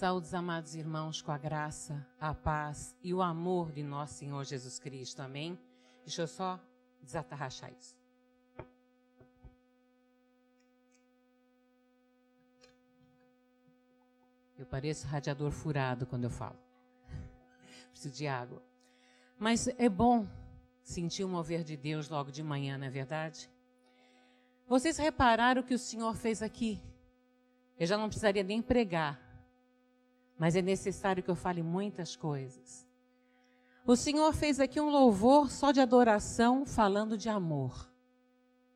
Saúdes, amados irmãos, com a graça, a paz e o amor de nosso Senhor Jesus Cristo. Amém? Deixa eu só desatarrachar isso. Eu pareço radiador furado quando eu falo. Preciso de água. Mas é bom sentir o mover de Deus logo de manhã, não é verdade? Vocês repararam o que o Senhor fez aqui? Eu já não precisaria nem pregar mas é necessário que eu fale muitas coisas. O Senhor fez aqui um louvor só de adoração, falando de amor.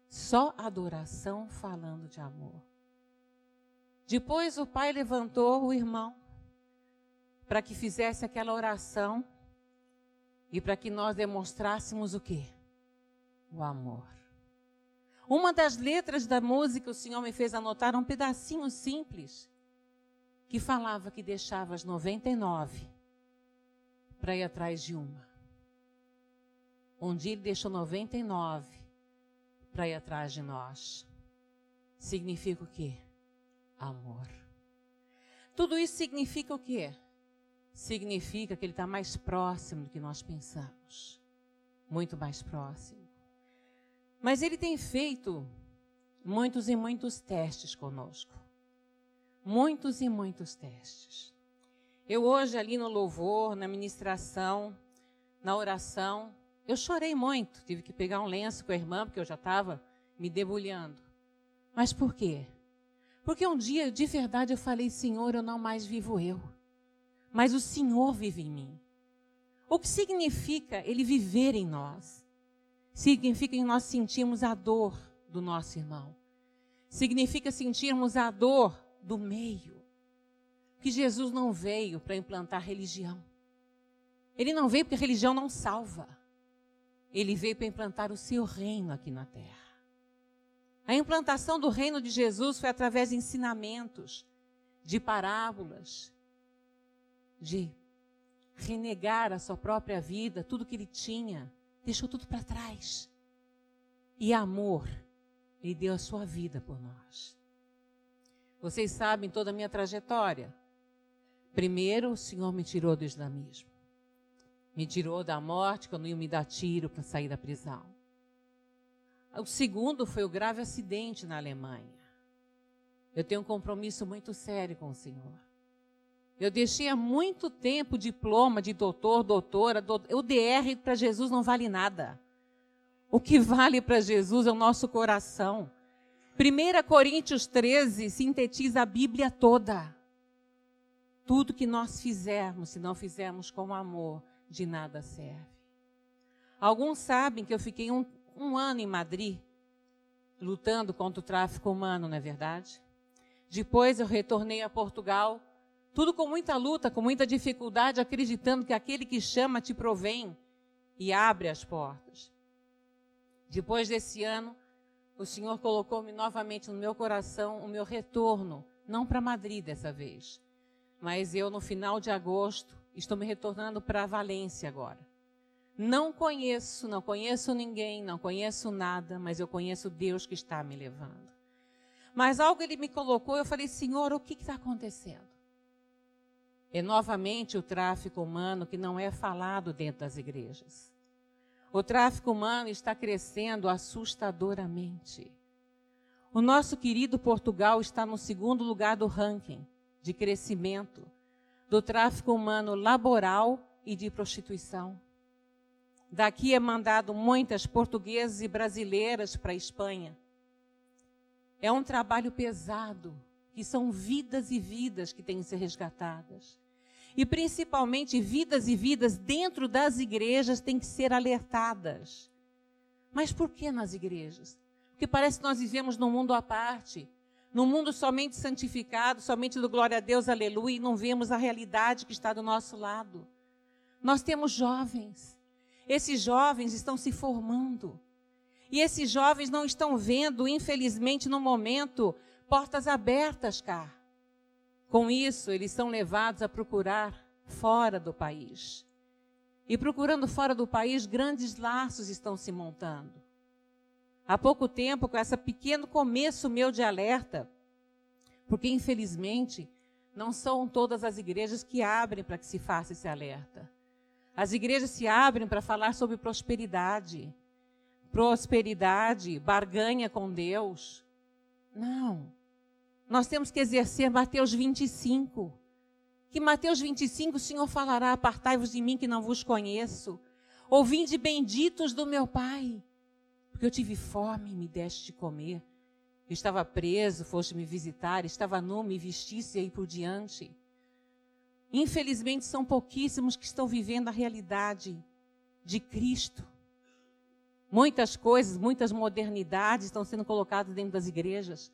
Só adoração, falando de amor. Depois o pai levantou o irmão para que fizesse aquela oração e para que nós demonstrássemos o quê? O amor. Uma das letras da música o Senhor me fez anotar um pedacinho simples que falava que deixava as 99 para ir atrás de uma. Um dia ele deixou 99 para ir atrás de nós. Significa o quê? Amor. Tudo isso significa o quê? Significa que ele está mais próximo do que nós pensamos. Muito mais próximo. Mas ele tem feito muitos e muitos testes conosco muitos e muitos testes. Eu hoje ali no louvor, na ministração, na oração, eu chorei muito, tive que pegar um lenço com a irmã porque eu já estava me debulhando. Mas por quê? Porque um dia, de verdade, eu falei, Senhor, eu não mais vivo eu, mas o Senhor vive em mim. O que significa Ele viver em nós? Significa que nós sentimos a dor do nosso irmão. Significa sentirmos a dor do meio. Que Jesus não veio para implantar religião. Ele não veio porque religião não salva. Ele veio para implantar o seu reino aqui na terra. A implantação do reino de Jesus foi através de ensinamentos, de parábolas, de renegar a sua própria vida, tudo que ele tinha, deixou tudo para trás. E amor, ele deu a sua vida por nós. Vocês sabem toda a minha trajetória. Primeiro, o Senhor me tirou do islamismo. Me tirou da morte, quando ia me dar tiro para sair da prisão. O segundo foi o grave acidente na Alemanha. Eu tenho um compromisso muito sério com o Senhor. Eu deixei há muito tempo diploma de doutor, doutora. Doutor, o DR para Jesus não vale nada. O que vale para Jesus é o nosso coração. 1 Coríntios 13 sintetiza a Bíblia toda. Tudo que nós fizermos, se não fizermos com amor, de nada serve. Alguns sabem que eu fiquei um, um ano em Madrid, lutando contra o tráfico humano, não é verdade? Depois eu retornei a Portugal, tudo com muita luta, com muita dificuldade, acreditando que aquele que chama te provém e abre as portas. Depois desse ano, o Senhor colocou-me novamente no meu coração o meu retorno, não para Madrid dessa vez, mas eu no final de agosto estou me retornando para Valência agora. Não conheço, não conheço ninguém, não conheço nada, mas eu conheço Deus que está me levando. Mas algo ele me colocou, eu falei, Senhor, o que está acontecendo? É novamente o tráfico humano que não é falado dentro das igrejas. O tráfico humano está crescendo assustadoramente. O nosso querido Portugal está no segundo lugar do ranking de crescimento do tráfico humano laboral e de prostituição. Daqui é mandado muitas portuguesas e brasileiras para a Espanha. É um trabalho pesado, que são vidas e vidas que têm que ser resgatadas e principalmente vidas e vidas dentro das igrejas têm que ser alertadas. Mas por que nas igrejas? Porque parece que nós vivemos num mundo à parte, num mundo somente santificado, somente do glória a Deus, aleluia, e não vemos a realidade que está do nosso lado. Nós temos jovens. Esses jovens estão se formando. E esses jovens não estão vendo, infelizmente, no momento, portas abertas cá. Com isso, eles são levados a procurar fora do país. E procurando fora do país, grandes laços estão se montando. Há pouco tempo, com esse pequeno começo meu de alerta, porque infelizmente Não são todas as igrejas que abrem para que se faça esse alerta. As igrejas se abrem para falar sobre prosperidade. Prosperidade, barganha com Deus. Não. Nós temos que exercer Mateus 25. Que Mateus 25 o Senhor falará: Apartai-vos de mim que não vos conheço. Ouvinde benditos do meu Pai, porque eu tive fome e me deste de comer. Eu estava preso, foste me visitar, estava nu, me vestisse e aí por diante. Infelizmente, são pouquíssimos que estão vivendo a realidade de Cristo. Muitas coisas, muitas modernidades estão sendo colocadas dentro das igrejas.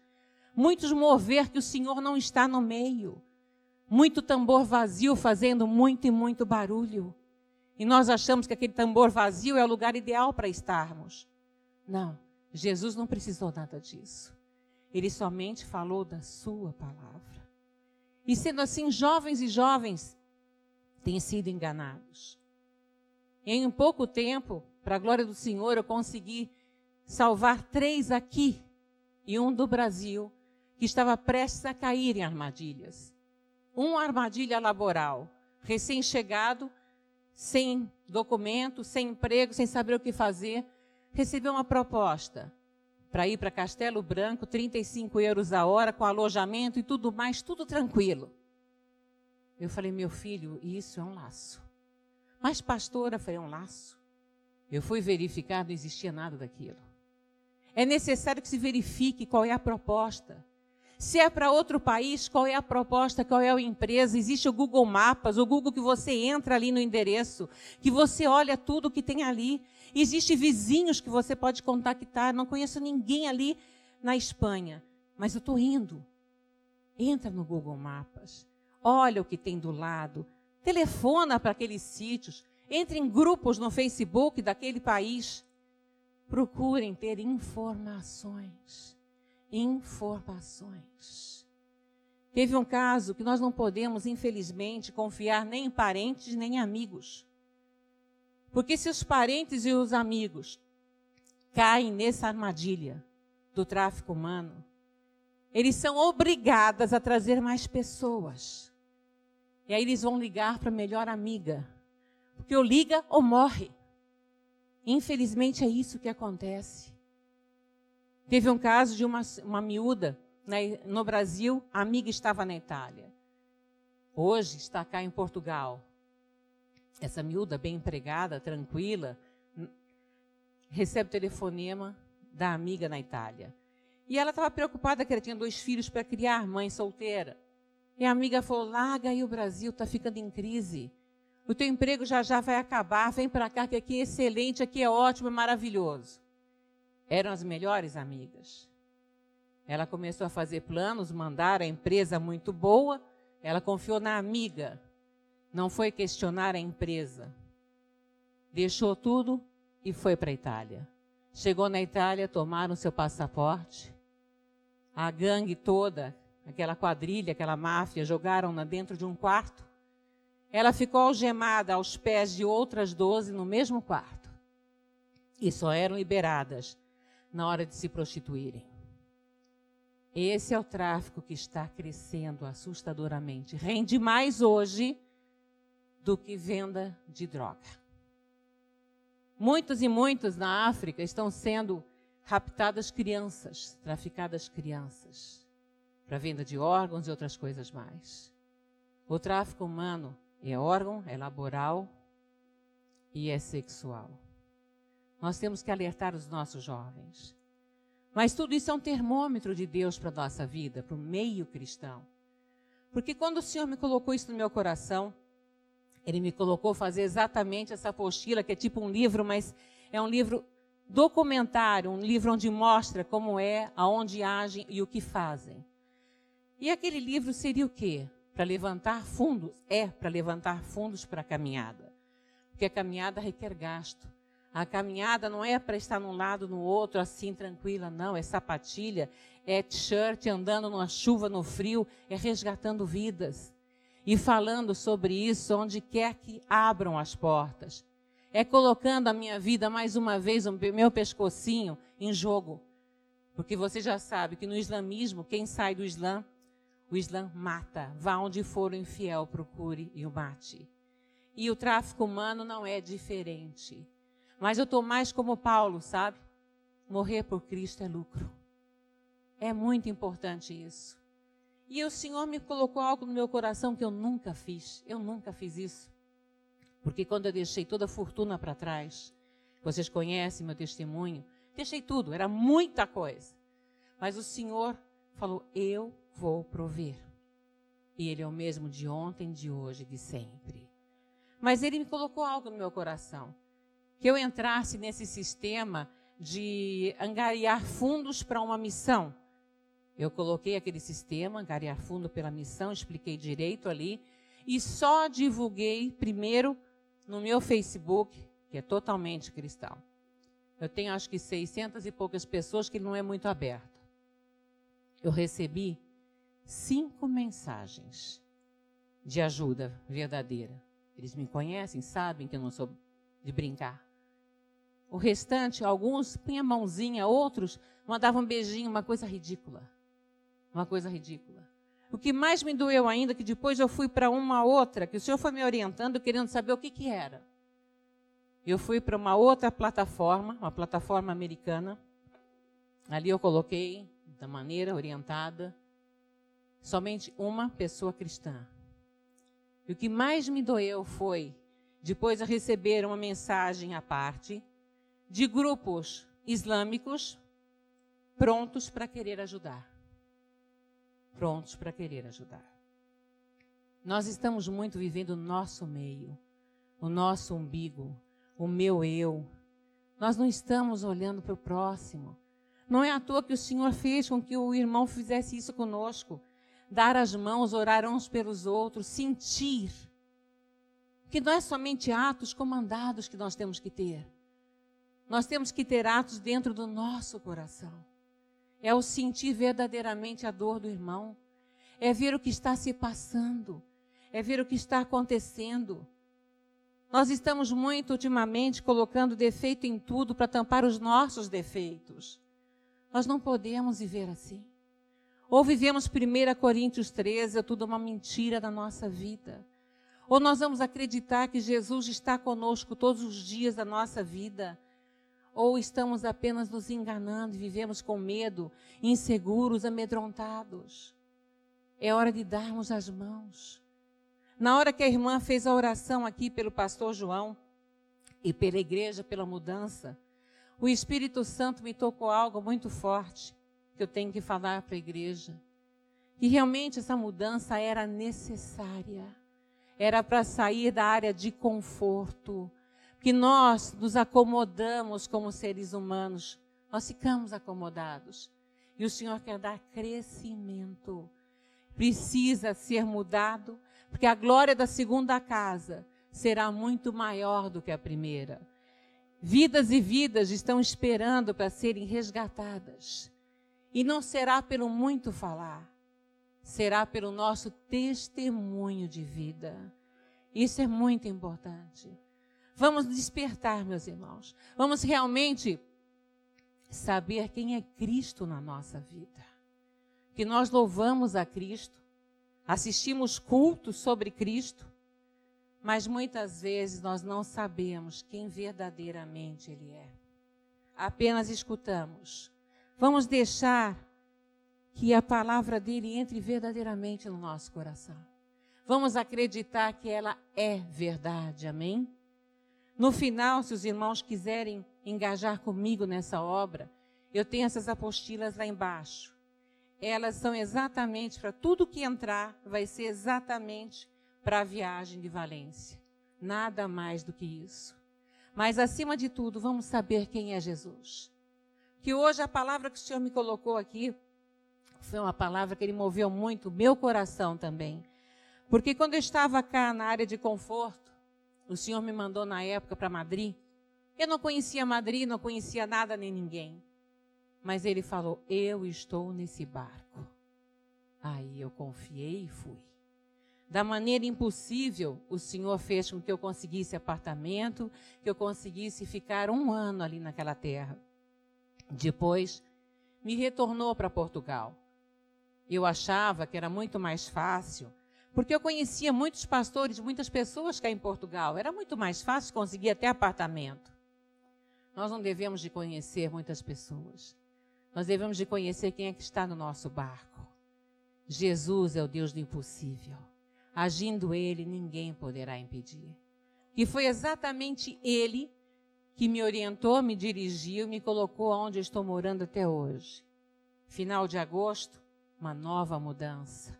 Muitos mover que o Senhor não está no meio. Muito tambor vazio fazendo muito e muito barulho. E nós achamos que aquele tambor vazio é o lugar ideal para estarmos. Não, Jesus não precisou nada disso. Ele somente falou da sua palavra. E sendo assim, jovens e jovens têm sido enganados. Em pouco tempo, para a glória do Senhor, eu consegui salvar três aqui e um do Brasil que estava prestes a cair em armadilhas. Uma armadilha laboral, recém-chegado, sem documento, sem emprego, sem saber o que fazer, recebeu uma proposta para ir para Castelo Branco, 35 euros a hora, com alojamento e tudo mais, tudo tranquilo. Eu falei, meu filho, isso é um laço. Mas, pastora, foi um laço. Eu fui verificar, não existia nada daquilo. É necessário que se verifique qual é a proposta. Se é para outro país, qual é a proposta, qual é a empresa? Existe o Google Mapas, o Google que você entra ali no endereço, que você olha tudo que tem ali. Existem vizinhos que você pode contactar. Não conheço ninguém ali na Espanha, mas eu estou indo. Entra no Google Mapas, olha o que tem do lado, telefona para aqueles sítios, entre em grupos no Facebook daquele país. Procurem ter informações informações. Teve um caso que nós não podemos, infelizmente, confiar nem em parentes nem em amigos. Porque se os parentes e os amigos caem nessa armadilha do tráfico humano, eles são obrigados a trazer mais pessoas. E aí eles vão ligar para a melhor amiga. Porque ou liga ou morre. Infelizmente é isso que acontece. Teve um caso de uma, uma miúda né, no Brasil, a amiga estava na Itália. Hoje está cá em Portugal. Essa miúda, bem empregada, tranquila, recebe o telefonema da amiga na Itália. E ela estava preocupada que ela tinha dois filhos para criar, mãe solteira. E a amiga falou: larga aí o Brasil, está ficando em crise. O teu emprego já já vai acabar, vem para cá que aqui é excelente, aqui é ótimo, é maravilhoso eram as melhores amigas. Ela começou a fazer planos, mandar a empresa muito boa, ela confiou na amiga, não foi questionar a empresa. Deixou tudo e foi para a Itália. Chegou na Itália, tomaram seu passaporte, a gangue toda, aquela quadrilha, aquela máfia, jogaram-na dentro de um quarto. Ela ficou algemada aos pés de outras doze no mesmo quarto. E só eram liberadas na hora de se prostituírem. Esse é o tráfico que está crescendo assustadoramente. Rende mais hoje do que venda de droga. Muitos e muitos na África estão sendo raptadas crianças, traficadas crianças, para venda de órgãos e outras coisas mais. O tráfico humano é órgão, é laboral e é sexual. Nós temos que alertar os nossos jovens. Mas tudo isso é um termômetro de Deus para a nossa vida, para o meio cristão. Porque quando o Senhor me colocou isso no meu coração, Ele me colocou fazer exatamente essa apostila, que é tipo um livro, mas é um livro documentário, um livro onde mostra como é, aonde agem e o que fazem. E aquele livro seria o quê? Para levantar fundos? É para levantar fundos para a caminhada. Porque a caminhada requer gasto. A caminhada não é para estar num lado, no outro, assim, tranquila, não. É sapatilha, é t-shirt, andando numa chuva, no frio, é resgatando vidas. E falando sobre isso onde quer que abram as portas. É colocando a minha vida, mais uma vez, o meu pescocinho em jogo. Porque você já sabe que no islamismo, quem sai do Islã, O Islã mata. Vá onde for o infiel, procure e o mate. E o tráfico humano não é diferente. Mas eu estou mais como Paulo, sabe? Morrer por Cristo é lucro. É muito importante isso. E o Senhor me colocou algo no meu coração que eu nunca fiz. Eu nunca fiz isso. Porque quando eu deixei toda a fortuna para trás, vocês conhecem meu testemunho, deixei tudo, era muita coisa. Mas o Senhor falou: Eu vou prover. E Ele é o mesmo de ontem, de hoje, de sempre. Mas Ele me colocou algo no meu coração. Que eu entrasse nesse sistema de angariar fundos para uma missão. Eu coloquei aquele sistema, angariar fundo pela missão, expliquei direito ali. E só divulguei primeiro no meu Facebook, que é totalmente cristão. Eu tenho acho que 600 e poucas pessoas que não é muito aberto. Eu recebi cinco mensagens de ajuda verdadeira. Eles me conhecem, sabem que eu não sou de brincar. O restante, alguns punham a mãozinha, outros mandavam um beijinho, uma coisa ridícula. Uma coisa ridícula. O que mais me doeu ainda, que depois eu fui para uma outra, que o senhor foi me orientando, querendo saber o que, que era. Eu fui para uma outra plataforma, uma plataforma americana. Ali eu coloquei, da maneira orientada, somente uma pessoa cristã. E o que mais me doeu foi, depois de receber uma mensagem à parte, de grupos islâmicos prontos para querer ajudar. Prontos para querer ajudar. Nós estamos muito vivendo o nosso meio, o nosso umbigo, o meu eu. Nós não estamos olhando para o próximo. Não é à toa que o Senhor fez com que o irmão fizesse isso conosco. Dar as mãos, orar uns pelos outros, sentir. Que não é somente atos comandados que nós temos que ter. Nós temos que ter atos dentro do nosso coração. É o sentir verdadeiramente a dor do irmão. É ver o que está se passando. É ver o que está acontecendo. Nós estamos muito ultimamente colocando defeito em tudo para tampar os nossos defeitos. Nós não podemos viver assim. Ou vivemos 1 Coríntios 13, é tudo uma mentira da nossa vida. Ou nós vamos acreditar que Jesus está conosco todos os dias da nossa vida ou estamos apenas nos enganando e vivemos com medo, inseguros, amedrontados? É hora de darmos as mãos. Na hora que a irmã fez a oração aqui pelo pastor João e pela igreja, pela mudança, o Espírito Santo me tocou algo muito forte que eu tenho que falar para a igreja. Que realmente essa mudança era necessária. Era para sair da área de conforto, que nós nos acomodamos como seres humanos. Nós ficamos acomodados. E o Senhor quer dar crescimento. Precisa ser mudado, porque a glória da segunda casa será muito maior do que a primeira. Vidas e vidas estão esperando para serem resgatadas. E não será pelo muito falar, será pelo nosso testemunho de vida. Isso é muito importante. Vamos despertar, meus irmãos. Vamos realmente saber quem é Cristo na nossa vida. Que nós louvamos a Cristo, assistimos cultos sobre Cristo, mas muitas vezes nós não sabemos quem verdadeiramente Ele é. Apenas escutamos. Vamos deixar que a palavra dele entre verdadeiramente no nosso coração. Vamos acreditar que ela é verdade, amém? No final, se os irmãos quiserem engajar comigo nessa obra, eu tenho essas apostilas lá embaixo. Elas são exatamente para tudo que entrar, vai ser exatamente para a viagem de Valência. Nada mais do que isso. Mas, acima de tudo, vamos saber quem é Jesus. Que hoje a palavra que o Senhor me colocou aqui foi uma palavra que ele moveu muito meu coração também. Porque quando eu estava cá na área de conforto, o Senhor me mandou na época para Madrid. Eu não conhecia Madrid, não conhecia nada nem ninguém. Mas ele falou: Eu estou nesse barco. Aí eu confiei e fui. Da maneira impossível, o Senhor fez com que eu conseguisse apartamento, que eu conseguisse ficar um ano ali naquela terra. Depois, me retornou para Portugal. Eu achava que era muito mais fácil, porque eu conhecia muitos pastores, muitas pessoas cá em Portugal. Era muito mais fácil conseguir até apartamento. Nós não devemos de conhecer muitas pessoas. Nós devemos de conhecer quem é que está no nosso barco. Jesus é o Deus do impossível. Agindo ele, ninguém poderá impedir. E foi exatamente ele que me orientou, me dirigiu, me colocou onde estou morando até hoje. Final de agosto, uma nova mudança.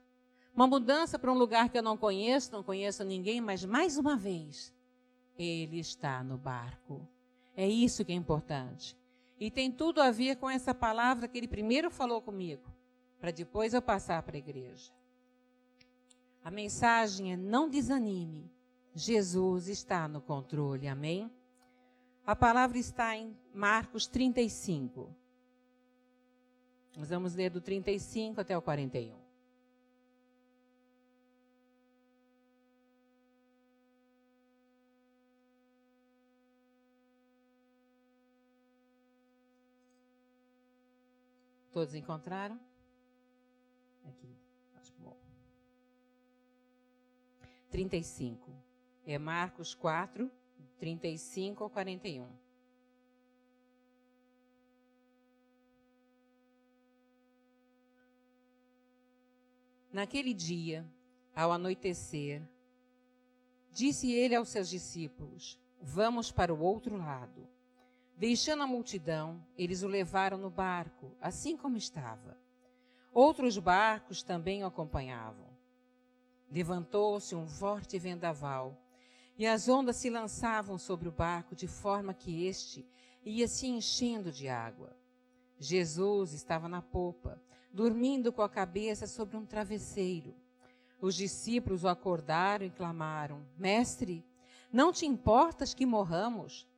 Uma mudança para um lugar que eu não conheço, não conheço ninguém, mas mais uma vez, ele está no barco. É isso que é importante. E tem tudo a ver com essa palavra que ele primeiro falou comigo, para depois eu passar para a igreja. A mensagem é: não desanime. Jesus está no controle. Amém? A palavra está em Marcos 35. Nós vamos ler do 35 até o 41. Todos encontraram? Aqui, acho bom. 35. É Marcos 4, 35 ao 41. Naquele dia, ao anoitecer, disse ele aos seus discípulos: Vamos para o outro lado. Deixando a multidão, eles o levaram no barco, assim como estava. Outros barcos também o acompanhavam. Levantou-se um forte vendaval, e as ondas se lançavam sobre o barco de forma que este ia se enchendo de água. Jesus estava na popa, dormindo com a cabeça sobre um travesseiro. Os discípulos o acordaram e clamaram: Mestre, não te importas que morramos?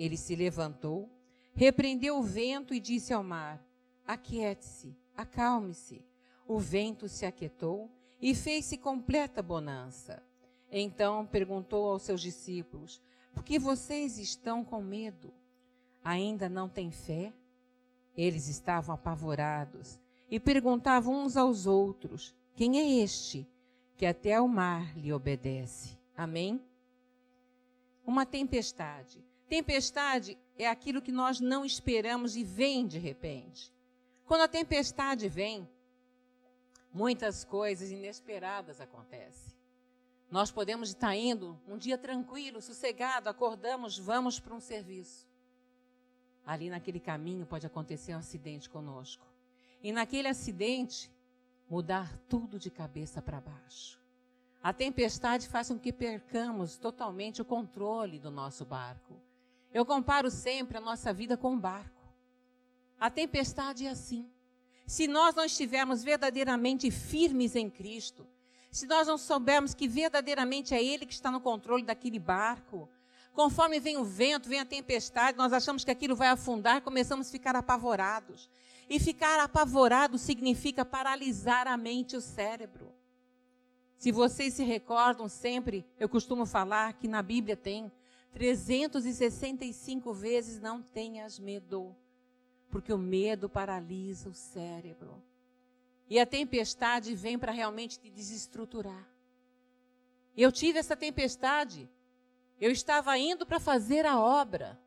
Ele se levantou, repreendeu o vento e disse ao mar: Aquiete-se, acalme-se. O vento se aquietou e fez-se completa bonança. Então perguntou aos seus discípulos: Por que vocês estão com medo? Ainda não têm fé? Eles estavam apavorados e perguntavam uns aos outros: Quem é este que até o mar lhe obedece? Amém? Uma tempestade. Tempestade é aquilo que nós não esperamos e vem de repente. Quando a tempestade vem, muitas coisas inesperadas acontecem. Nós podemos estar indo um dia tranquilo, sossegado, acordamos, vamos para um serviço. Ali naquele caminho pode acontecer um acidente conosco. E naquele acidente, mudar tudo de cabeça para baixo. A tempestade faz com que percamos totalmente o controle do nosso barco. Eu comparo sempre a nossa vida com um barco. A tempestade é assim. Se nós não estivermos verdadeiramente firmes em Cristo, se nós não soubermos que verdadeiramente é Ele que está no controle daquele barco, conforme vem o vento, vem a tempestade, nós achamos que aquilo vai afundar, começamos a ficar apavorados. E ficar apavorado significa paralisar a mente e o cérebro. Se vocês se recordam sempre, eu costumo falar que na Bíblia tem 365 vezes não tenhas medo, porque o medo paralisa o cérebro. E a tempestade vem para realmente te desestruturar. Eu tive essa tempestade. Eu estava indo para fazer a obra.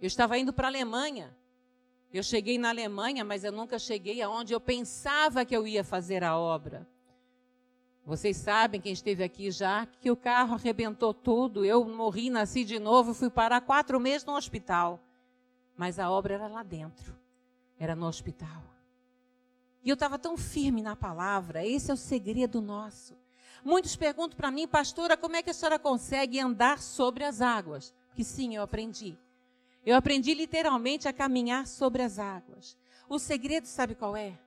Eu estava indo para a Alemanha. Eu cheguei na Alemanha, mas eu nunca cheguei aonde eu pensava que eu ia fazer a obra. Vocês sabem, quem esteve aqui já, que o carro arrebentou tudo. Eu morri, nasci de novo, fui parar quatro meses no hospital. Mas a obra era lá dentro, era no hospital. E eu estava tão firme na palavra, esse é o segredo nosso. Muitos perguntam para mim, pastora, como é que a senhora consegue andar sobre as águas? Que sim, eu aprendi. Eu aprendi literalmente a caminhar sobre as águas. O segredo, sabe qual é?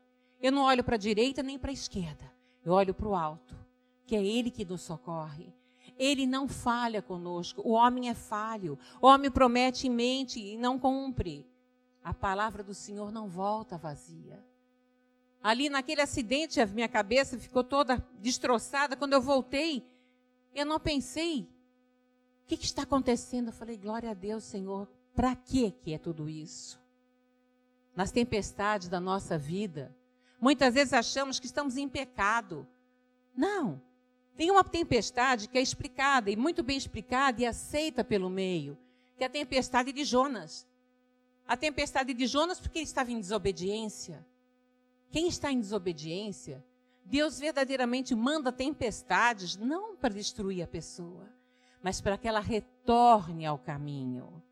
Eu não olho para a direita nem para a esquerda. Eu olho para o alto, que é Ele que nos socorre. Ele não falha conosco. O homem é falho. O homem promete e mente e não cumpre. A palavra do Senhor não volta vazia. Ali naquele acidente, a minha cabeça ficou toda destroçada. Quando eu voltei, eu não pensei: o que, que está acontecendo? Eu falei: glória a Deus, Senhor. Para que é tudo isso? Nas tempestades da nossa vida, Muitas vezes achamos que estamos em pecado. Não. Tem uma tempestade que é explicada, e muito bem explicada e aceita pelo meio, que é a tempestade de Jonas. A tempestade de Jonas porque ele estava em desobediência. Quem está em desobediência, Deus verdadeiramente manda tempestades não para destruir a pessoa, mas para que ela retorne ao caminho.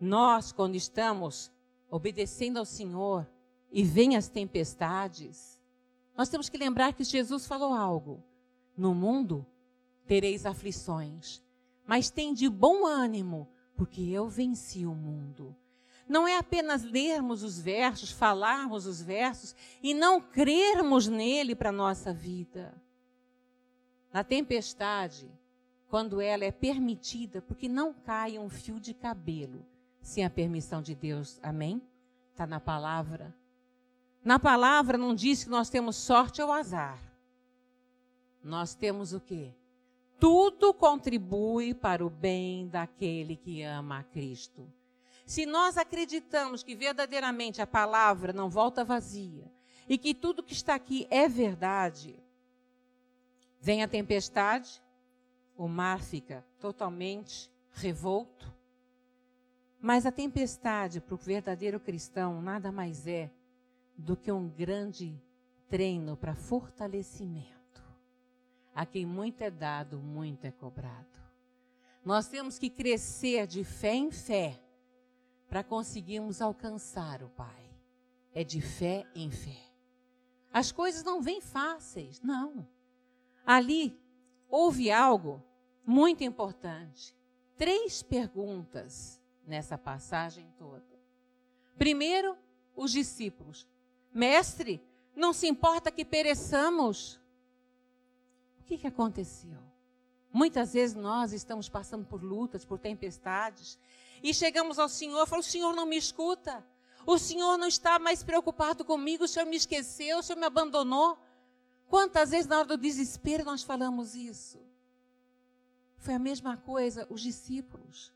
Nós, quando estamos obedecendo ao Senhor e vêm as tempestades, nós temos que lembrar que Jesus falou algo. No mundo tereis aflições, mas tem de bom ânimo, porque eu venci o mundo. Não é apenas lermos os versos, falarmos os versos e não crermos nele para a nossa vida. Na tempestade, quando ela é permitida, porque não cai um fio de cabelo sem a permissão de Deus. Amém? Está na palavra. Na palavra não diz que nós temos sorte ou azar. Nós temos o quê? Tudo contribui para o bem daquele que ama a Cristo. Se nós acreditamos que verdadeiramente a palavra não volta vazia e que tudo que está aqui é verdade, vem a tempestade, o mar fica totalmente revolto. Mas a tempestade para o verdadeiro cristão nada mais é do que um grande treino para fortalecimento. A quem muito é dado, muito é cobrado. Nós temos que crescer de fé em fé para conseguirmos alcançar o Pai. É de fé em fé. As coisas não vêm fáceis, não. Ali houve algo muito importante. Três perguntas nessa passagem toda. Primeiro, os discípulos: Mestre, não se importa que pereçamos? O que, que aconteceu? Muitas vezes nós estamos passando por lutas, por tempestades, e chegamos ao Senhor e falamos: O Senhor não me escuta. O Senhor não está mais preocupado comigo. O Senhor me esqueceu. O Senhor me abandonou. Quantas vezes na hora do desespero nós falamos isso? Foi a mesma coisa os discípulos.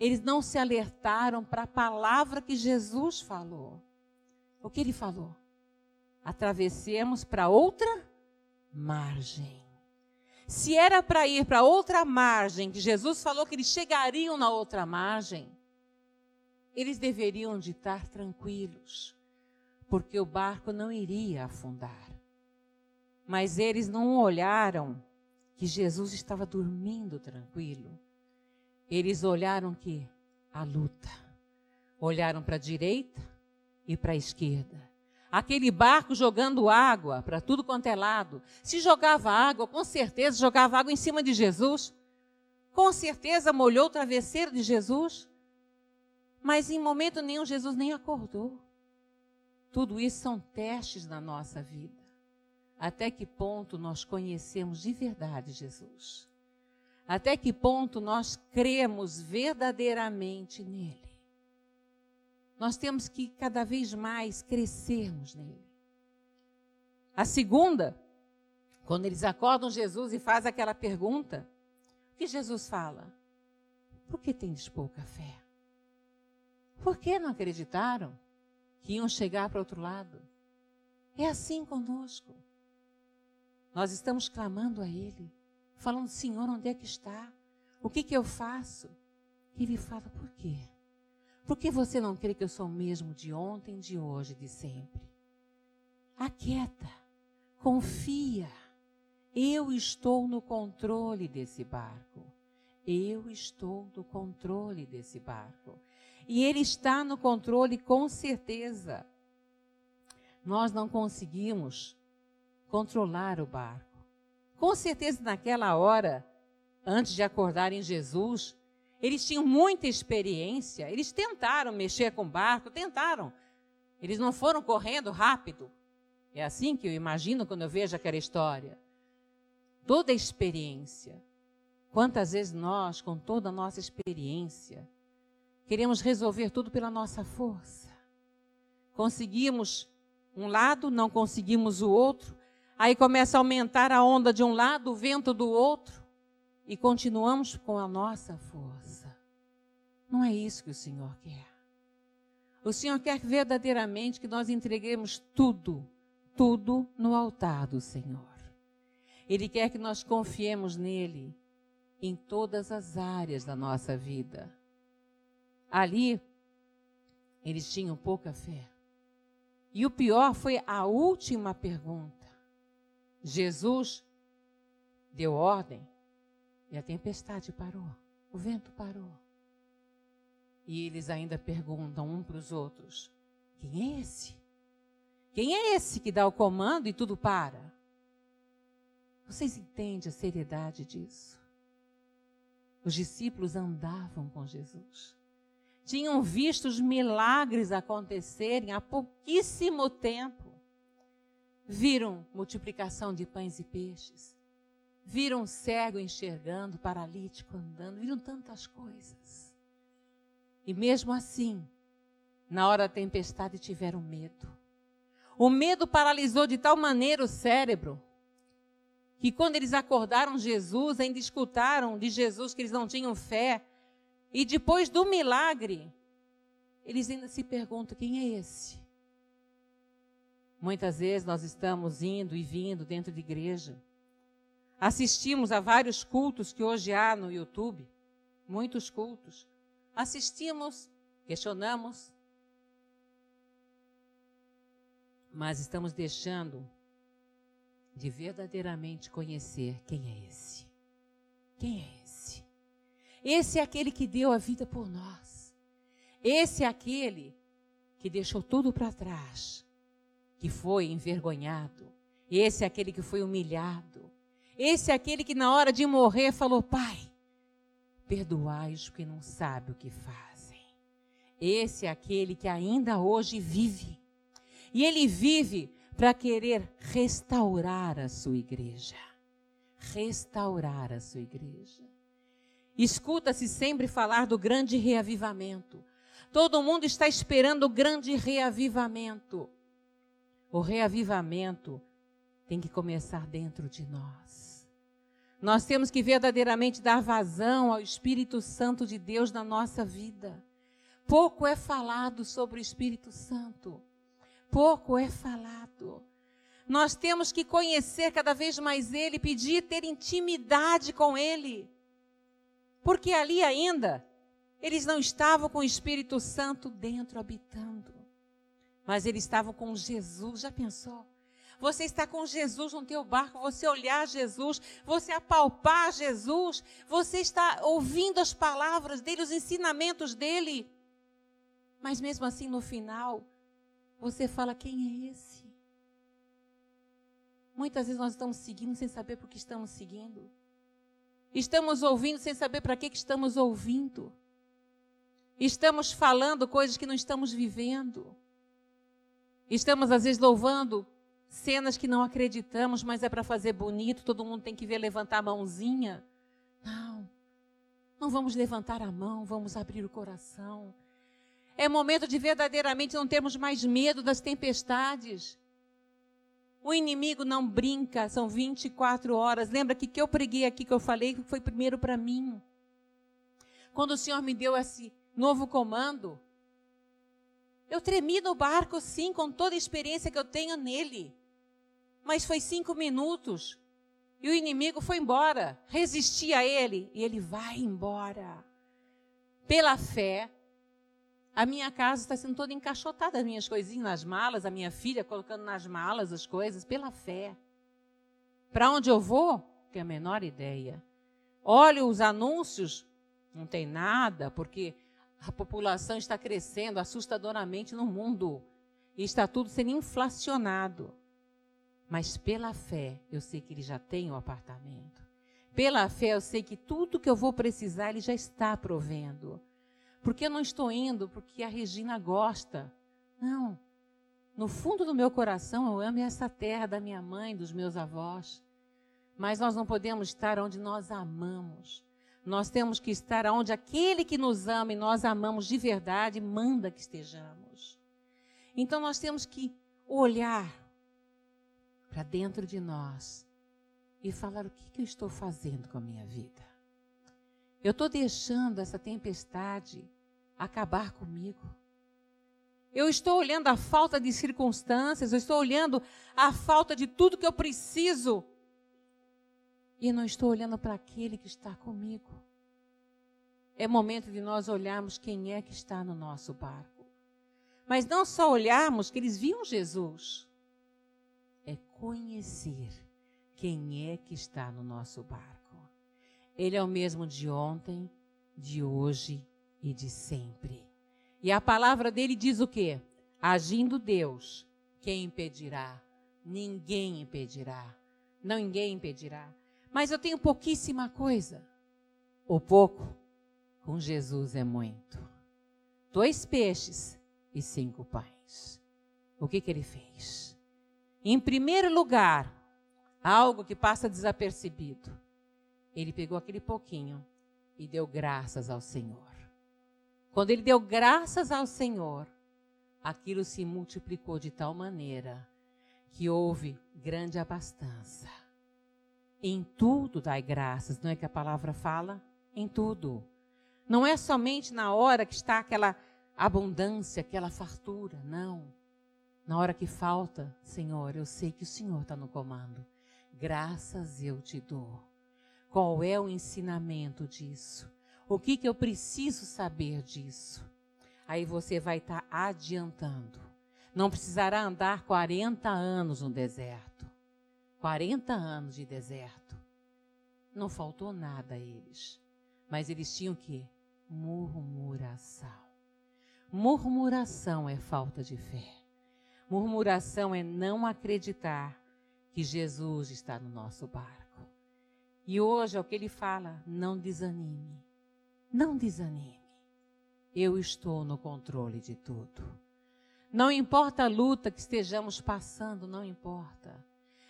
Eles não se alertaram para a palavra que Jesus falou. O que ele falou? Atravessemos para outra margem. Se era para ir para outra margem, que Jesus falou que eles chegariam na outra margem, eles deveriam de estar tranquilos, porque o barco não iria afundar. Mas eles não olharam que Jesus estava dormindo tranquilo. Eles olharam que a luta. Olharam para a direita e para a esquerda. Aquele barco jogando água para tudo quanto é lado. Se jogava água, com certeza jogava água em cima de Jesus. Com certeza molhou o travesseiro de Jesus. Mas em momento nenhum Jesus nem acordou. Tudo isso são testes na nossa vida. Até que ponto nós conhecemos de verdade Jesus? Até que ponto nós cremos verdadeiramente nele? Nós temos que cada vez mais crescermos nele. A segunda, quando eles acordam Jesus e faz aquela pergunta, o que Jesus fala? Por que tens pouca fé? Por que não acreditaram que iam chegar para outro lado? É assim conosco. Nós estamos clamando a Ele, falando: Senhor, onde é que está? O que, que eu faço? E Ele fala: Por quê? Por que você não crê que eu sou o mesmo de ontem, de hoje, de sempre? Aquieta, confia. Eu estou no controle desse barco. Eu estou no controle desse barco. E ele está no controle com certeza. Nós não conseguimos controlar o barco. Com certeza, naquela hora, antes de acordarem Jesus, eles tinham muita experiência. Eles tentaram mexer com o barco, tentaram. Eles não foram correndo rápido. É assim que eu imagino quando eu vejo aquela história. Toda a experiência. Quantas vezes nós, com toda a nossa experiência, queremos resolver tudo pela nossa força? Conseguimos um lado, não conseguimos o outro, Aí começa a aumentar a onda de um lado, o vento do outro, e continuamos com a nossa força. Não é isso que o Senhor quer. O Senhor quer verdadeiramente que nós entreguemos tudo tudo no altar do Senhor. Ele quer que nós confiemos nele em todas as áreas da nossa vida. Ali, eles tinham pouca fé. E o pior foi a última pergunta. Jesus deu ordem e a tempestade parou, o vento parou. E eles ainda perguntam um para os outros: quem é esse? Quem é esse que dá o comando e tudo para? Vocês entendem a seriedade disso? Os discípulos andavam com Jesus. Tinham visto os milagres acontecerem há pouquíssimo tempo. Viram multiplicação de pães e peixes. Viram cego enxergando, paralítico andando. Viram tantas coisas. E mesmo assim, na hora da tempestade, tiveram medo. O medo paralisou de tal maneira o cérebro que quando eles acordaram Jesus, ainda escutaram de Jesus que eles não tinham fé. E depois do milagre, eles ainda se perguntam: quem é esse? Muitas vezes nós estamos indo e vindo dentro de igreja. Assistimos a vários cultos que hoje há no YouTube, muitos cultos. Assistimos, questionamos, mas estamos deixando de verdadeiramente conhecer quem é esse. Quem é esse? Esse é aquele que deu a vida por nós. Esse é aquele que deixou tudo para trás, que foi envergonhado. Esse é aquele que foi humilhado. Esse é aquele que na hora de morrer falou: Pai, perdoai-os porque não sabem o que fazem. Esse é aquele que ainda hoje vive. E ele vive para querer restaurar a sua igreja. Restaurar a sua igreja. Escuta-se sempre falar do grande reavivamento. Todo mundo está esperando o grande reavivamento. O reavivamento tem que começar dentro de nós. Nós temos que verdadeiramente dar vazão ao Espírito Santo de Deus na nossa vida. Pouco é falado sobre o Espírito Santo pouco é falado. Nós temos que conhecer cada vez mais Ele, pedir ter intimidade com Ele. Porque ali ainda, eles não estavam com o Espírito Santo dentro habitando. Mas eles estavam com Jesus. Já pensou? Você está com Jesus no teu barco, você olhar Jesus, você apalpar Jesus, você está ouvindo as palavras dele, os ensinamentos dele. Mas mesmo assim, no final, você fala: quem é esse? Muitas vezes nós estamos seguindo sem saber por que estamos seguindo. Estamos ouvindo sem saber para que, que estamos ouvindo. Estamos falando coisas que não estamos vivendo. Estamos, às vezes, louvando cenas que não acreditamos, mas é para fazer bonito, todo mundo tem que ver levantar a mãozinha. Não. Não vamos levantar a mão, vamos abrir o coração. É momento de verdadeiramente não termos mais medo das tempestades. O inimigo não brinca, são 24 horas. Lembra que que eu preguei aqui, que eu falei, que foi primeiro para mim. Quando o Senhor me deu esse novo comando, eu tremi no barco, sim, com toda a experiência que eu tenho nele. Mas foi cinco minutos e o inimigo foi embora. Resisti a ele e ele vai embora. Pela fé, a minha casa está sendo toda encaixotada, as minhas coisinhas nas malas, a minha filha colocando nas malas as coisas, pela fé. Para onde eu vou? Tenho a menor ideia. Olho os anúncios, não tem nada, porque a população está crescendo assustadoramente no mundo. E está tudo sendo inflacionado. Mas pela fé, eu sei que ele já tem o apartamento. Pela fé, eu sei que tudo que eu vou precisar, ele já está provendo. Porque eu não estou indo porque a Regina gosta. Não. No fundo do meu coração, eu amo essa terra da minha mãe, dos meus avós. Mas nós não podemos estar onde nós amamos. Nós temos que estar onde aquele que nos ama e nós amamos de verdade manda que estejamos. Então nós temos que olhar para dentro de nós e falar o que, que eu estou fazendo com a minha vida. Eu estou deixando essa tempestade acabar comigo. Eu estou olhando a falta de circunstâncias, eu estou olhando a falta de tudo que eu preciso. E não estou olhando para aquele que está comigo. É momento de nós olharmos quem é que está no nosso barco. Mas não só olharmos que eles viam Jesus, é conhecer quem é que está no nosso barco. Ele é o mesmo de ontem, de hoje e de sempre. E a palavra dele diz o quê? Agindo Deus, quem impedirá? Ninguém impedirá. Não ninguém impedirá. Mas eu tenho pouquíssima coisa. O pouco, com Jesus é muito. Dois peixes e cinco pães. O que, que ele fez? Em primeiro lugar, algo que passa desapercebido ele pegou aquele pouquinho e deu graças ao Senhor. Quando ele deu graças ao Senhor, aquilo se multiplicou de tal maneira que houve grande abastança. Em tudo dai graças, não é que a palavra fala? Em tudo. Não é somente na hora que está aquela abundância, aquela fartura, não. Na hora que falta, Senhor, eu sei que o Senhor está no comando. Graças eu te dou. Qual é o ensinamento disso? O que, que eu preciso saber disso? Aí você vai estar tá adiantando. Não precisará andar 40 anos no deserto. 40 anos de deserto. Não faltou nada a eles. Mas eles tinham que murmuração. Murmuração é falta de fé. Murmuração é não acreditar que Jesus está no nosso barco. E hoje é o que ele fala: não desanime. Não desanime. Eu estou no controle de tudo. Não importa a luta que estejamos passando, não importa.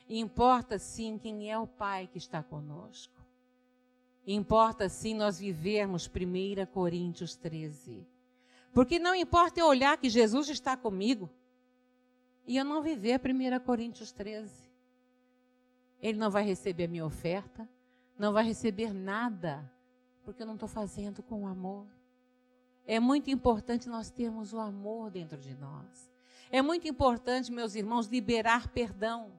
Importa sim quem é o Pai que está conosco. Importa sim nós vivermos 1 Coríntios 13. Porque não importa eu olhar que Jesus está comigo e eu não viver 1 Coríntios 13. Ele não vai receber a minha oferta, não vai receber nada, porque eu não estou fazendo com amor. É muito importante nós termos o amor dentro de nós. É muito importante, meus irmãos, liberar perdão.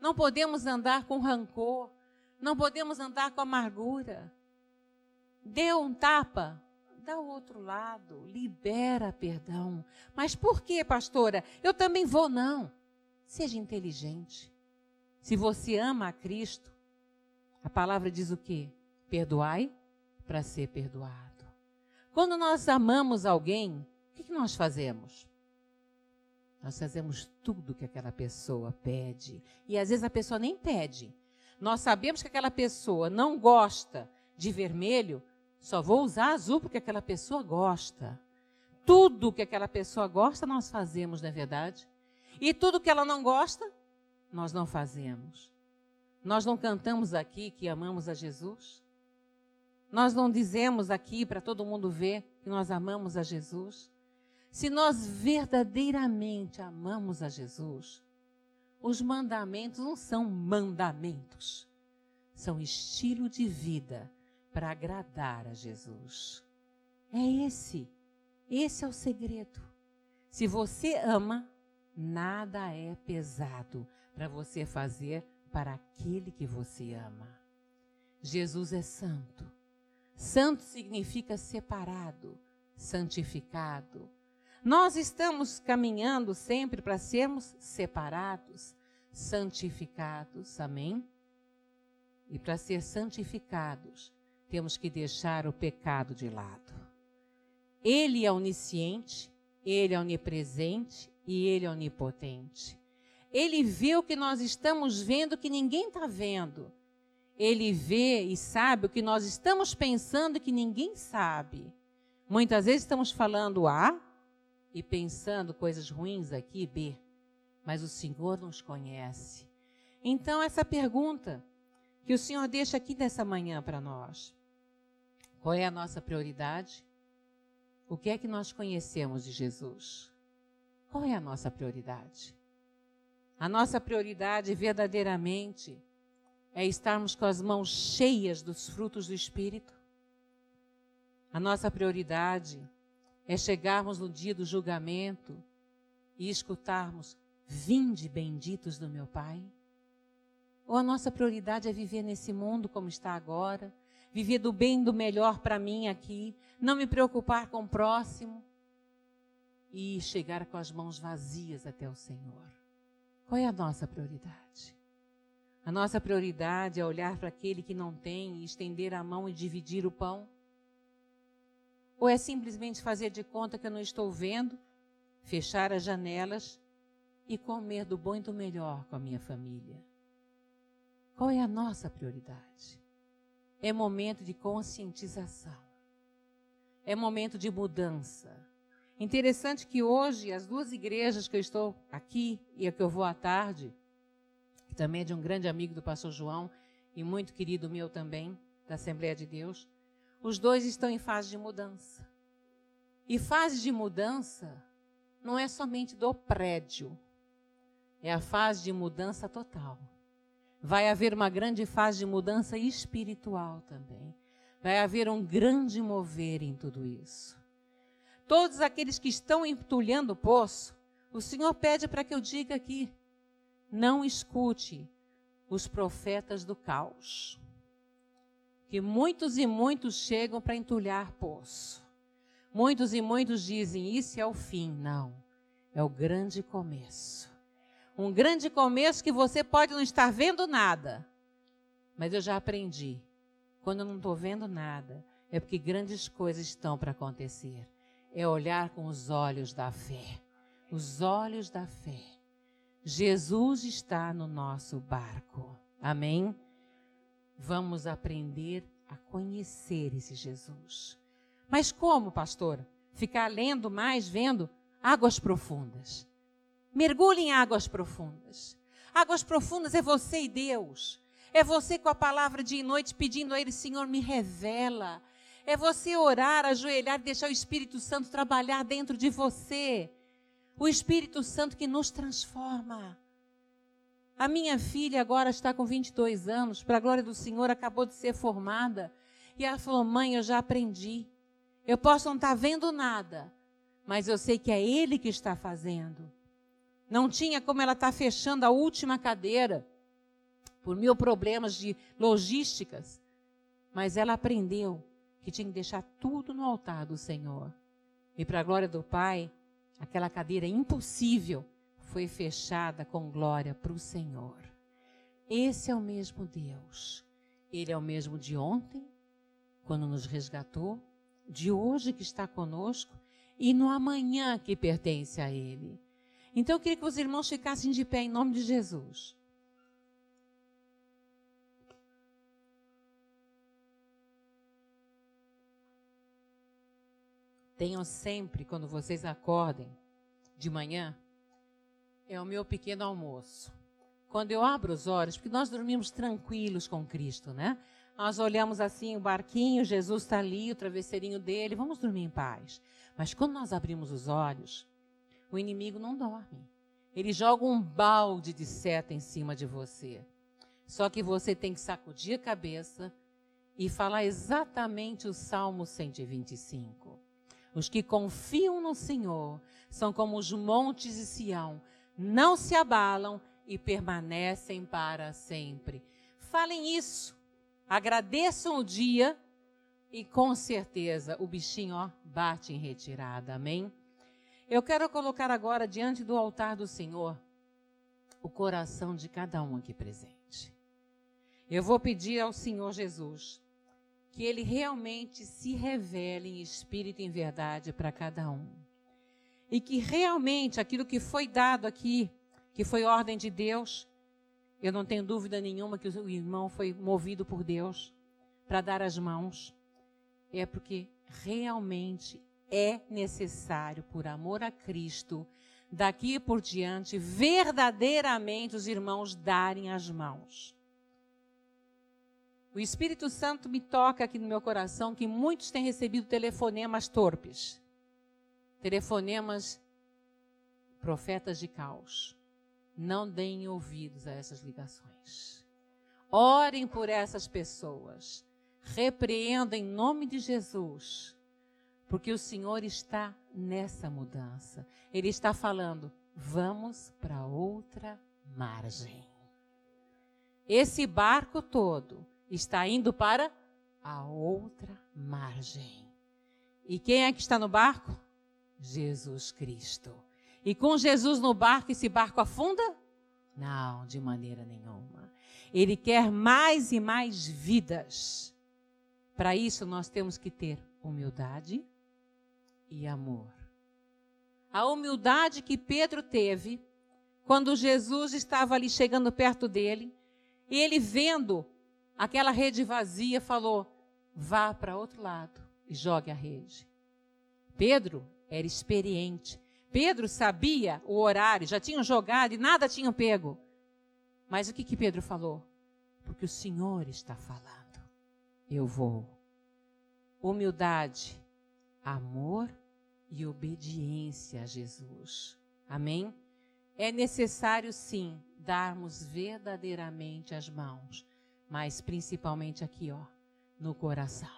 Não podemos andar com rancor, não podemos andar com amargura. Deu um tapa, dá o outro lado, libera perdão. Mas por que, pastora? Eu também vou, não. Seja inteligente. Se você ama a Cristo, a palavra diz o quê? Perdoai para ser perdoado. Quando nós amamos alguém, o que, nós fazemos? Nós fazemos tudo que aquela pessoa pede. E às vezes a pessoa nem pede. Nós sabemos que aquela pessoa não gosta de vermelho, só vou usar azul porque aquela pessoa gosta. Tudo que aquela pessoa gosta, nós fazemos, não é verdade? E tudo que ela não gosta, nós não fazemos. Nós não cantamos aqui que amamos a Jesus? Nós não dizemos aqui para todo mundo ver que nós amamos a Jesus? Se nós verdadeiramente amamos a Jesus, os mandamentos não são mandamentos, são estilo de vida para agradar a Jesus. É esse, esse é o segredo. Se você ama, nada é pesado para você fazer para aquele que você ama. Jesus é santo. Santo significa separado, santificado. Nós estamos caminhando sempre para sermos separados, santificados. Amém? E para ser santificados, temos que deixar o pecado de lado. Ele é onisciente, ele é onipresente e ele é onipotente. Ele vê o que nós estamos vendo que ninguém está vendo. Ele vê e sabe o que nós estamos pensando que ninguém sabe. Muitas vezes estamos falando A e pensando coisas ruins aqui, B. Mas o Senhor nos conhece. Então, essa pergunta que o Senhor deixa aqui nessa manhã para nós: qual é a nossa prioridade? O que é que nós conhecemos de Jesus? Qual é a nossa prioridade? A nossa prioridade verdadeiramente é estarmos com as mãos cheias dos frutos do Espírito. A nossa prioridade É chegarmos no dia do julgamento e escutarmos: Vinde benditos do meu Pai? Ou a nossa prioridade é viver nesse mundo como está agora, viver do bem do melhor para mim aqui, não me preocupar com o próximo e chegar com as mãos vazias até o Senhor? Qual é a nossa prioridade? A nossa prioridade é olhar para aquele que não tem e estender a mão e dividir o pão? Ou é simplesmente fazer de conta que eu não estou vendo, fechar as janelas e comer do bom e do melhor com a minha família? Qual é a nossa prioridade? É momento de conscientização. É momento de mudança. Interessante que hoje as duas igrejas que eu estou aqui e a que eu vou à tarde, que também é de um grande amigo do pastor João e muito querido meu também, da Assembleia de Deus, os dois estão em fase de mudança. E fase de mudança não é somente do prédio, é a fase de mudança total vai haver uma grande fase de mudança espiritual também. Vai haver um grande mover em tudo isso. Todos aqueles que estão entulhando o poço, o Senhor pede para que eu diga aqui: não escute os profetas do caos. Que muitos e muitos chegam para entulhar poço. Muitos e muitos dizem: isso é o fim. Não, é o grande começo. Um grande começo que você pode não estar vendo nada. Mas eu já aprendi. Quando eu não estou vendo nada, é porque grandes coisas estão para acontecer. É olhar com os olhos da fé. Os olhos da fé. Jesus está no nosso barco. Amém? Vamos aprender a conhecer esse Jesus. Mas como, pastor? Ficar lendo mais, vendo águas profundas. Mergulhe em águas profundas. Águas profundas é você e Deus. É você com a palavra dia e noite pedindo a Ele, Senhor, me revela. É você orar, ajoelhar, deixar o Espírito Santo trabalhar dentro de você. O Espírito Santo que nos transforma. A minha filha agora está com 22 anos, para a glória do Senhor, acabou de ser formada. E ela falou: Mãe, eu já aprendi. Eu posso não estar vendo nada, mas eu sei que é Ele que está fazendo. Não tinha como ela estar tá fechando a última cadeira por mil problemas de logísticas. Mas ela aprendeu que tinha que deixar tudo no altar do Senhor. E para a glória do Pai, aquela cadeira impossível foi fechada com glória para o Senhor. Esse é o mesmo Deus. Ele é o mesmo de ontem, quando nos resgatou, de hoje que está conosco e no amanhã que pertence a Ele. Então eu queria que os irmãos ficassem de pé em nome de Jesus. Tenham sempre, quando vocês acordem de manhã, é o meu pequeno almoço. Quando eu abro os olhos, porque nós dormimos tranquilos com Cristo, né? Nós olhamos assim o barquinho, Jesus está ali, o travesseirinho dele, vamos dormir em paz. Mas quando nós abrimos os olhos, o inimigo não dorme. Ele joga um balde de seta em cima de você. Só que você tem que sacudir a cabeça e falar exatamente o Salmo 125. Os que confiam no Senhor são como os montes de Sião, não se abalam e permanecem para sempre. Falem isso, agradeçam o dia e com certeza o bichinho ó, bate em retirada. Amém? Eu quero colocar agora diante do altar do Senhor o coração de cada um aqui presente. Eu vou pedir ao Senhor Jesus que ele realmente se revele em espírito e em verdade para cada um. E que realmente aquilo que foi dado aqui, que foi ordem de Deus, eu não tenho dúvida nenhuma que o irmão foi movido por Deus para dar as mãos, é porque realmente é necessário, por amor a Cristo, daqui por diante, verdadeiramente os irmãos darem as mãos. O Espírito Santo me toca aqui no meu coração que muitos têm recebido telefonemas torpes. Telefonemas profetas de caos. Não deem ouvidos a essas ligações. Orem por essas pessoas. Repreendam em nome de Jesus Porque o Senhor está nessa mudança. Ele está falando: vamos para outra margem. Esse barco todo está indo para a outra margem. E quem é que está no barco? Jesus Cristo. E com Jesus no barco, esse barco afunda? Não, de maneira nenhuma. Ele quer mais e mais vidas. Para isso, nós temos que ter humildade e amor. A humildade que Pedro teve quando Jesus estava ali chegando perto dele, e ele vendo aquela rede vazia, falou: vá para outro lado e jogue a rede. Pedro era experiente. Pedro sabia o horário, já tinham jogado e nada tinham pego. Mas o que, que Pedro falou? Porque o Senhor está falando. Eu vou. Humildade, amor e obediência a Jesus. Amém? É necessário, sim, darmos verdadeiramente as mãos, mas principalmente aqui, ó, no coração.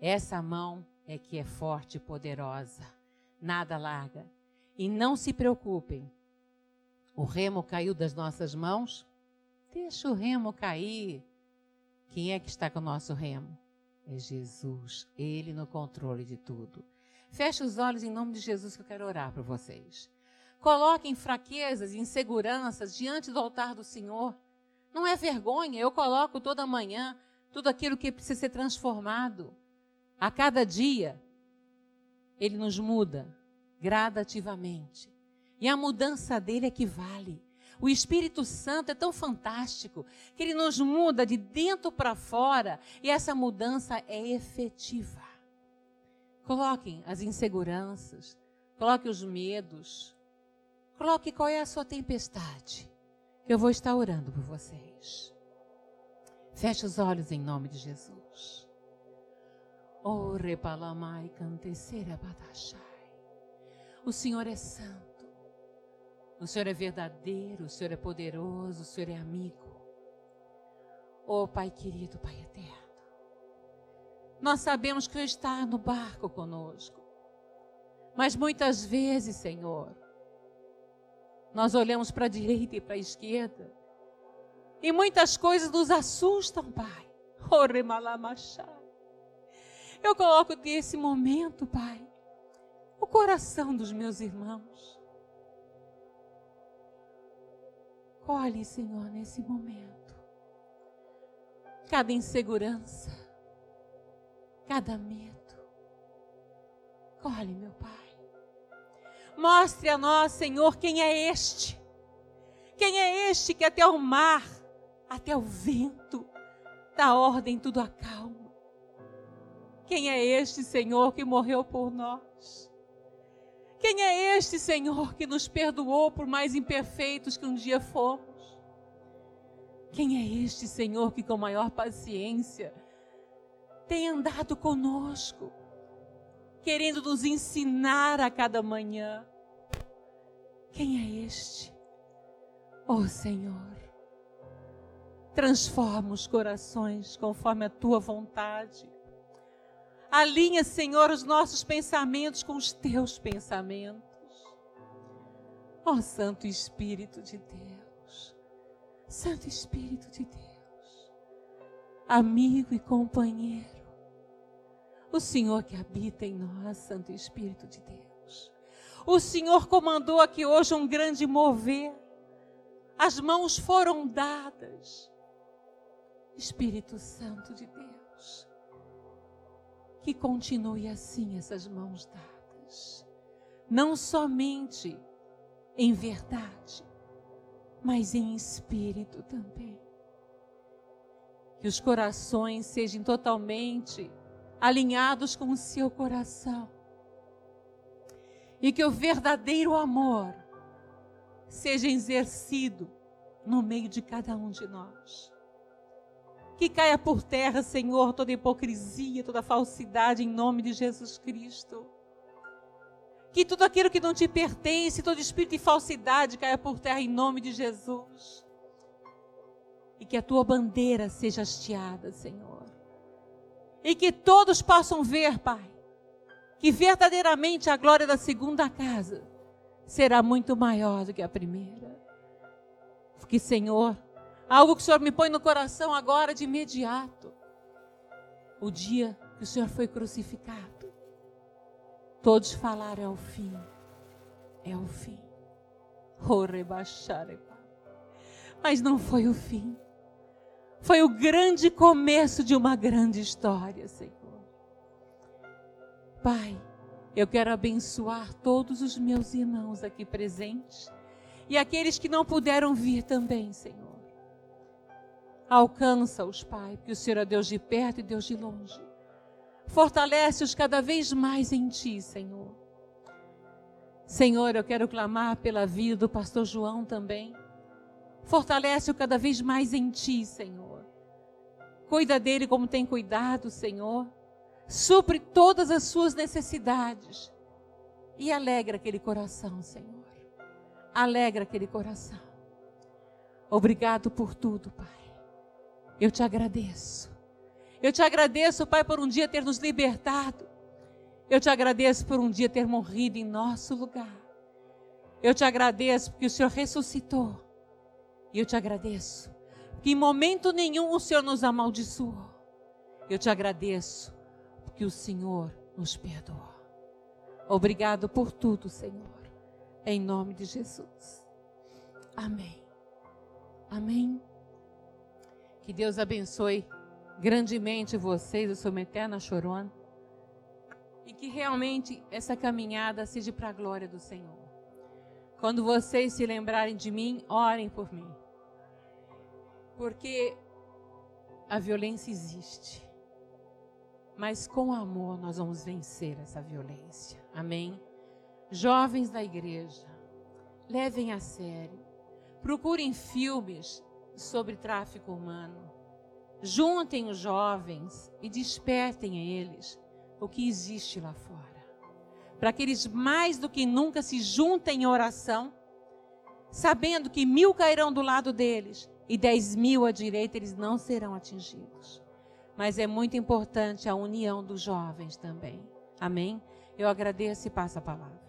Essa mão é que é forte e poderosa, nada larga. E não se preocupem, o remo caiu das nossas mãos? Deixa o remo cair. Quem é que está com o nosso remo? É Jesus, Ele no controle de tudo. Feche os olhos em nome de Jesus que eu quero orar para vocês. Coloquem fraquezas e inseguranças diante do altar do Senhor. Não é vergonha, eu coloco toda manhã tudo aquilo que precisa ser transformado. A cada dia, Ele nos muda gradativamente. E a mudança dele é que vale. O Espírito Santo é tão fantástico que ele nos muda de dentro para fora e essa mudança é efetiva. Coloquem as inseguranças, coloque os medos, coloque qual é a sua tempestade, eu vou estar orando por vocês. Feche os olhos em nome de Jesus. O Senhor é santo. O Senhor é verdadeiro, o Senhor é poderoso, o Senhor é amigo. Oh, Pai querido, Pai eterno. Nós sabemos que o Senhor está no barco conosco. Mas muitas vezes, Senhor, nós olhamos para a direita e para a esquerda. E muitas coisas nos assustam, Pai. Eu coloco nesse momento, Pai, o coração dos meus irmãos. Colhe, Senhor, nesse momento. Cada insegurança, cada medo. Colhe, meu Pai. Mostre a nós, Senhor, quem é este. Quem é este que até o mar, até o vento, dá ordem, tudo acalma. Quem é este, Senhor, que morreu por nós? Quem é este, Senhor, que nos perdoou por mais imperfeitos que um dia fomos? Quem é este, Senhor, que com maior paciência tem andado conosco? querendo nos ensinar a cada manhã. Quem é este? Oh Senhor, transforma os corações conforme a tua vontade. Alinha, Senhor, os nossos pensamentos com os teus pensamentos. Ó oh, Santo Espírito de Deus, Santo Espírito de Deus, amigo e companheiro, o Senhor que habita em nós, Santo Espírito de Deus. O Senhor comandou aqui hoje um grande mover. As mãos foram dadas. Espírito Santo de Deus, que continue assim essas mãos dadas. Não somente em verdade, mas em espírito também. Que os corações sejam totalmente alinhados com o seu coração. E que o verdadeiro amor seja exercido no meio de cada um de nós. Que caia por terra, Senhor, toda hipocrisia, toda falsidade em nome de Jesus Cristo. Que tudo aquilo que não te pertence, todo espírito de falsidade caia por terra em nome de Jesus. E que a tua bandeira seja hasteada, Senhor e que todos possam ver, Pai, que verdadeiramente a glória da segunda casa será muito maior do que a primeira. Porque, Senhor, algo que o Senhor me põe no coração agora de imediato. O dia que o Senhor foi crucificado, todos falaram: é o fim, é o fim. Mas não foi o fim. Foi o grande começo de uma grande história, Senhor. Pai, eu quero abençoar todos os meus irmãos aqui presentes e aqueles que não puderam vir também, Senhor. Alcança-os, Pai, porque o Senhor é Deus de perto e Deus de longe. Fortalece-os cada vez mais em Ti, Senhor. Senhor, eu quero clamar pela vida do pastor João também. Fortalece-o cada vez mais em Ti, Senhor. Cuida dele como tem cuidado, Senhor supre todas as suas necessidades e alegra aquele coração, Senhor. Alegra aquele coração. Obrigado por tudo, Pai. Eu te agradeço. Eu te agradeço, Pai, por um dia ter nos libertado. Eu te agradeço por um dia ter morrido em nosso lugar. Eu te agradeço porque o Senhor ressuscitou. E eu te agradeço que em momento nenhum o Senhor nos amaldiçoou. Eu te agradeço que o Senhor nos perdoou. Obrigado por tudo, Senhor. Em nome de Jesus. Amém. Amém. Que Deus abençoe grandemente vocês. Eu sou uma eterna chorona. E que realmente essa caminhada seja para a glória do Senhor. Quando vocês se lembrarem de mim, orem por mim. Porque a violência existe mas com amor nós vamos vencer essa violência. Amém? Jovens da igreja, levem a sério. Procurem filmes sobre tráfico humano. Juntem os jovens e despertem a eles o que existe lá fora. Para que eles mais do que nunca se juntem em oração, sabendo que mil cairão do lado deles e dez mil à direita, eles não serão atingidos mas é muito importante a união dos jovens também. Amém? Eu agradeço e passo a palavra.